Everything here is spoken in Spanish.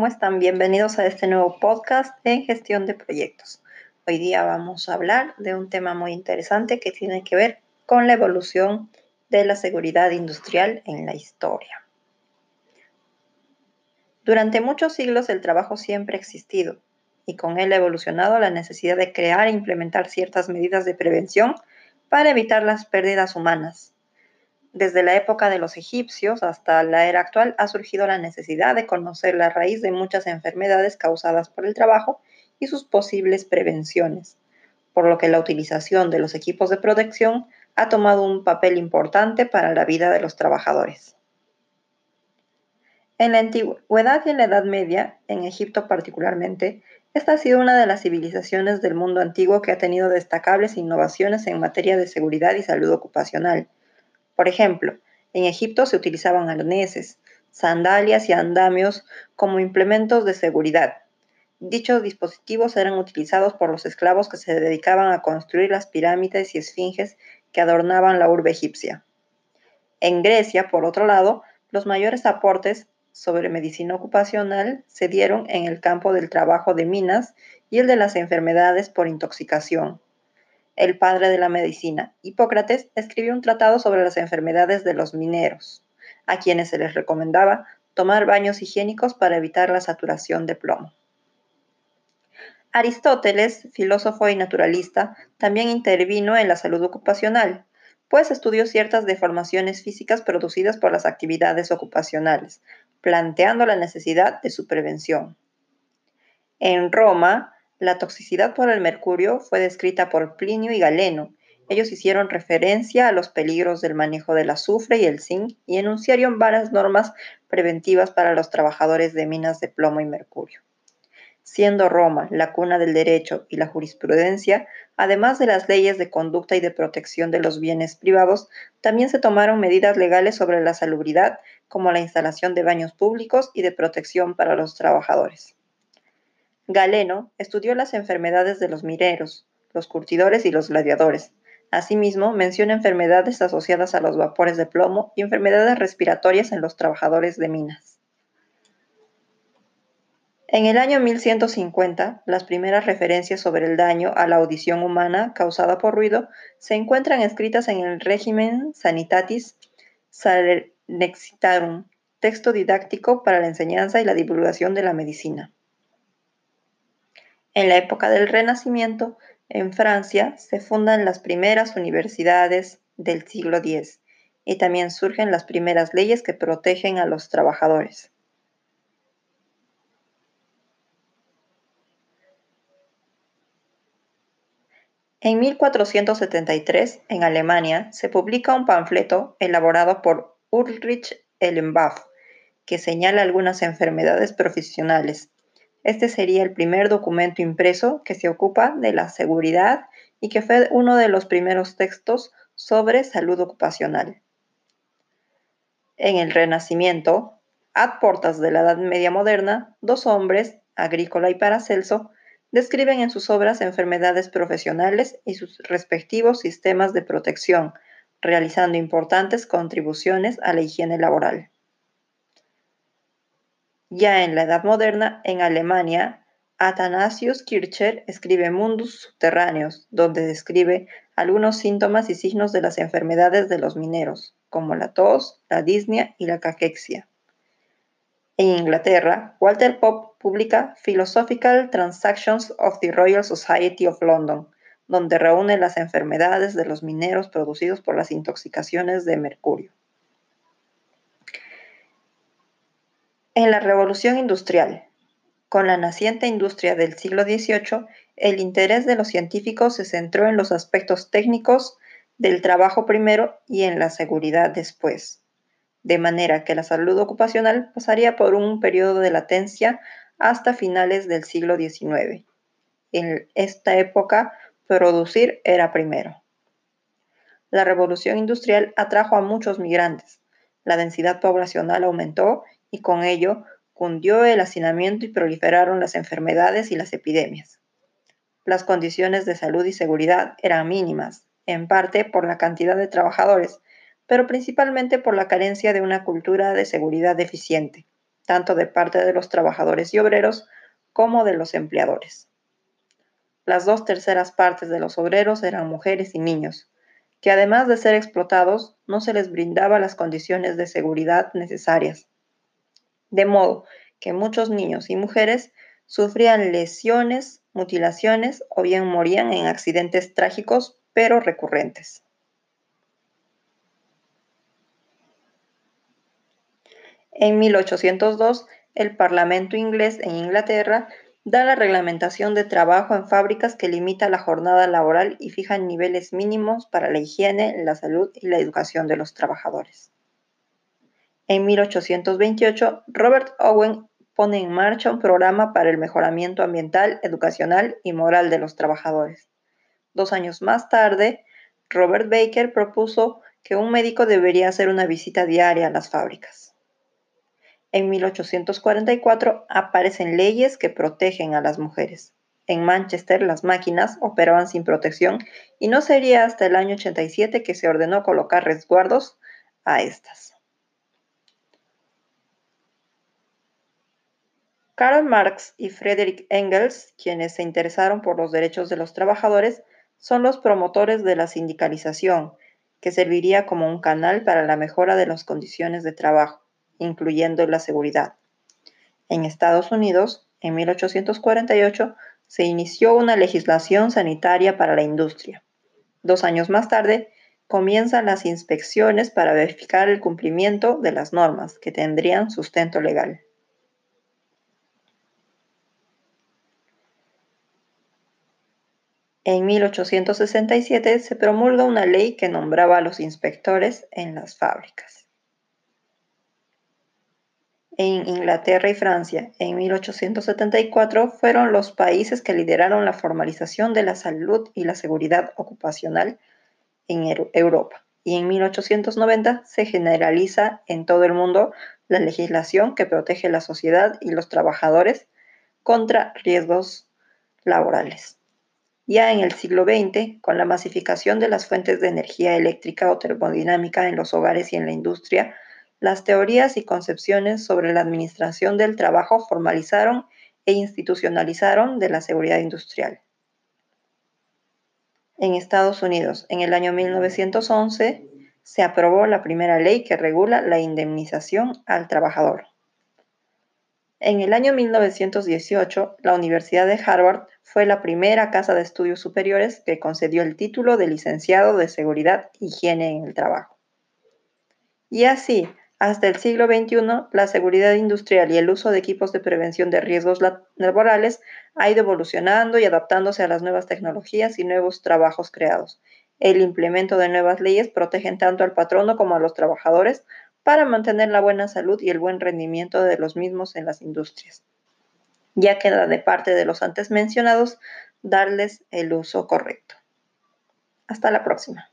¿cómo están? Bienvenidos a este nuevo podcast en gestión de proyectos. Hoy día vamos a hablar de un tema muy interesante que tiene que ver con la evolución de la seguridad industrial en la historia. Durante muchos siglos el trabajo siempre ha existido y con él ha evolucionado la necesidad de crear e implementar ciertas medidas de prevención para evitar las pérdidas humanas. Desde la época de los egipcios hasta la era actual ha surgido la necesidad de conocer la raíz de muchas enfermedades causadas por el trabajo y sus posibles prevenciones, por lo que la utilización de los equipos de protección ha tomado un papel importante para la vida de los trabajadores. En la antigüedad y en la Edad Media, en Egipto particularmente, esta ha sido una de las civilizaciones del mundo antiguo que ha tenido destacables innovaciones en materia de seguridad y salud ocupacional. Por ejemplo, en Egipto se utilizaban arneses, sandalias y andamios como implementos de seguridad. Dichos dispositivos eran utilizados por los esclavos que se dedicaban a construir las pirámides y esfinges que adornaban la urbe egipcia. En Grecia, por otro lado, los mayores aportes sobre medicina ocupacional se dieron en el campo del trabajo de minas y el de las enfermedades por intoxicación. El padre de la medicina, Hipócrates, escribió un tratado sobre las enfermedades de los mineros, a quienes se les recomendaba tomar baños higiénicos para evitar la saturación de plomo. Aristóteles, filósofo y naturalista, también intervino en la salud ocupacional, pues estudió ciertas deformaciones físicas producidas por las actividades ocupacionales, planteando la necesidad de su prevención. En Roma, la toxicidad por el mercurio fue descrita por Plinio y Galeno. Ellos hicieron referencia a los peligros del manejo del azufre y el zinc y enunciaron varias normas preventivas para los trabajadores de minas de plomo y mercurio siendo Roma la cuna del derecho y la jurisprudencia, además de las leyes de conducta y de protección de los bienes privados, también se tomaron medidas legales sobre la salubridad, como la instalación de baños públicos y de protección para los trabajadores. Galeno estudió las enfermedades de los mineros, los curtidores y los gladiadores. Asimismo, menciona enfermedades asociadas a los vapores de plomo y enfermedades respiratorias en los trabajadores de minas. En el año 1150, las primeras referencias sobre el daño a la audición humana causada por ruido se encuentran escritas en el régimen Sanitatis Salernexitarum, texto didáctico para la enseñanza y la divulgación de la medicina. En la época del Renacimiento, en Francia, se fundan las primeras universidades del siglo X y también surgen las primeras leyes que protegen a los trabajadores. En 1473, en Alemania, se publica un panfleto elaborado por Ulrich Ellenbach que señala algunas enfermedades profesionales. Este sería el primer documento impreso que se ocupa de la seguridad y que fue uno de los primeros textos sobre salud ocupacional. En el Renacimiento, a portas de la Edad Media moderna, dos hombres, Agrícola y Paracelso, describen en sus obras enfermedades profesionales y sus respectivos sistemas de protección, realizando importantes contribuciones a la higiene laboral. Ya en la Edad Moderna, en Alemania, Athanasius Kircher escribe Mundus Subterráneos, donde describe algunos síntomas y signos de las enfermedades de los mineros, como la tos, la disnea y la caquexia. En Inglaterra, Walter Pope publica Philosophical Transactions of the Royal Society of London, donde reúne las enfermedades de los mineros producidos por las intoxicaciones de mercurio. En la Revolución Industrial, con la naciente industria del siglo XVIII, el interés de los científicos se centró en los aspectos técnicos del trabajo primero y en la seguridad después de manera que la salud ocupacional pasaría por un periodo de latencia hasta finales del siglo XIX. En esta época, producir era primero. La revolución industrial atrajo a muchos migrantes, la densidad poblacional aumentó y con ello cundió el hacinamiento y proliferaron las enfermedades y las epidemias. Las condiciones de salud y seguridad eran mínimas, en parte por la cantidad de trabajadores, pero principalmente por la carencia de una cultura de seguridad eficiente. tanto de parte de los trabajadores y obreros como de los empleadores. Las dos terceras partes de los obreros eran mujeres y niños, que además de ser explotados, no se les brindaba las condiciones de seguridad necesarias. De modo que muchos niños y mujeres sufrían lesiones, mutilaciones o bien morían en accidentes trágicos pero recurrentes. En 1802, el Parlamento inglés en Inglaterra da la reglamentación de trabajo en fábricas que limita la jornada laboral y fija niveles mínimos para la higiene, la salud y la educación de los trabajadores. En 1828, Robert Owen pone en marcha un programa para el mejoramiento ambiental, educacional y moral de los trabajadores. Dos años más tarde, Robert Baker propuso que un médico debería hacer una visita diaria a las fábricas. En 1844 aparecen leyes que protegen a las mujeres. En Manchester las máquinas operaban sin protección y no sería hasta el año 87 que se ordenó colocar resguardos a estas. Karl Marx y Friedrich Engels, quienes se interesaron por los derechos de los trabajadores, son los promotores de la sindicalización, que serviría como un canal para la mejora de las condiciones de trabajo incluyendo la seguridad. En Estados Unidos, en 1848, se inició una legislación sanitaria para la industria. Dos años más tarde, comienzan las inspecciones para verificar el cumplimiento de las normas que tendrían sustento legal. En 1867 se promulga una ley que nombraba a los inspectores en las fábricas en Inglaterra y Francia en 1874 fueron los países que lideraron la formalización de la salud y la seguridad ocupacional en Europa. Y en 1890 se generaliza en todo el mundo la legislación que protege la sociedad y los trabajadores contra riesgos laborales. Ya en el siglo XX, con la masificación de las fuentes de energía eléctrica o termodinámica en los hogares y en la industria, las teorías y concepciones sobre la administración del trabajo formalizaron e institucionalizaron de la seguridad industrial. En Estados Unidos, en el año 1911, se aprobó la primera ley que regula la indemnización al trabajador. En el año 1918, la Universidad de Harvard fue la primera casa de estudios superiores que concedió el título de licenciado de Seguridad e Higiene en el Trabajo. Y así, hasta el siglo XXI, la seguridad industrial y el uso de equipos de prevención de riesgos laborales ha ido evolucionando y adaptándose a las nuevas tecnologías y nuevos trabajos creados. El implemento de nuevas leyes protegen tanto al patrono como a los trabajadores para mantener la buena salud y el buen rendimiento de los mismos en las industrias. Ya queda de parte de los antes mencionados darles el uso correcto. Hasta la próxima.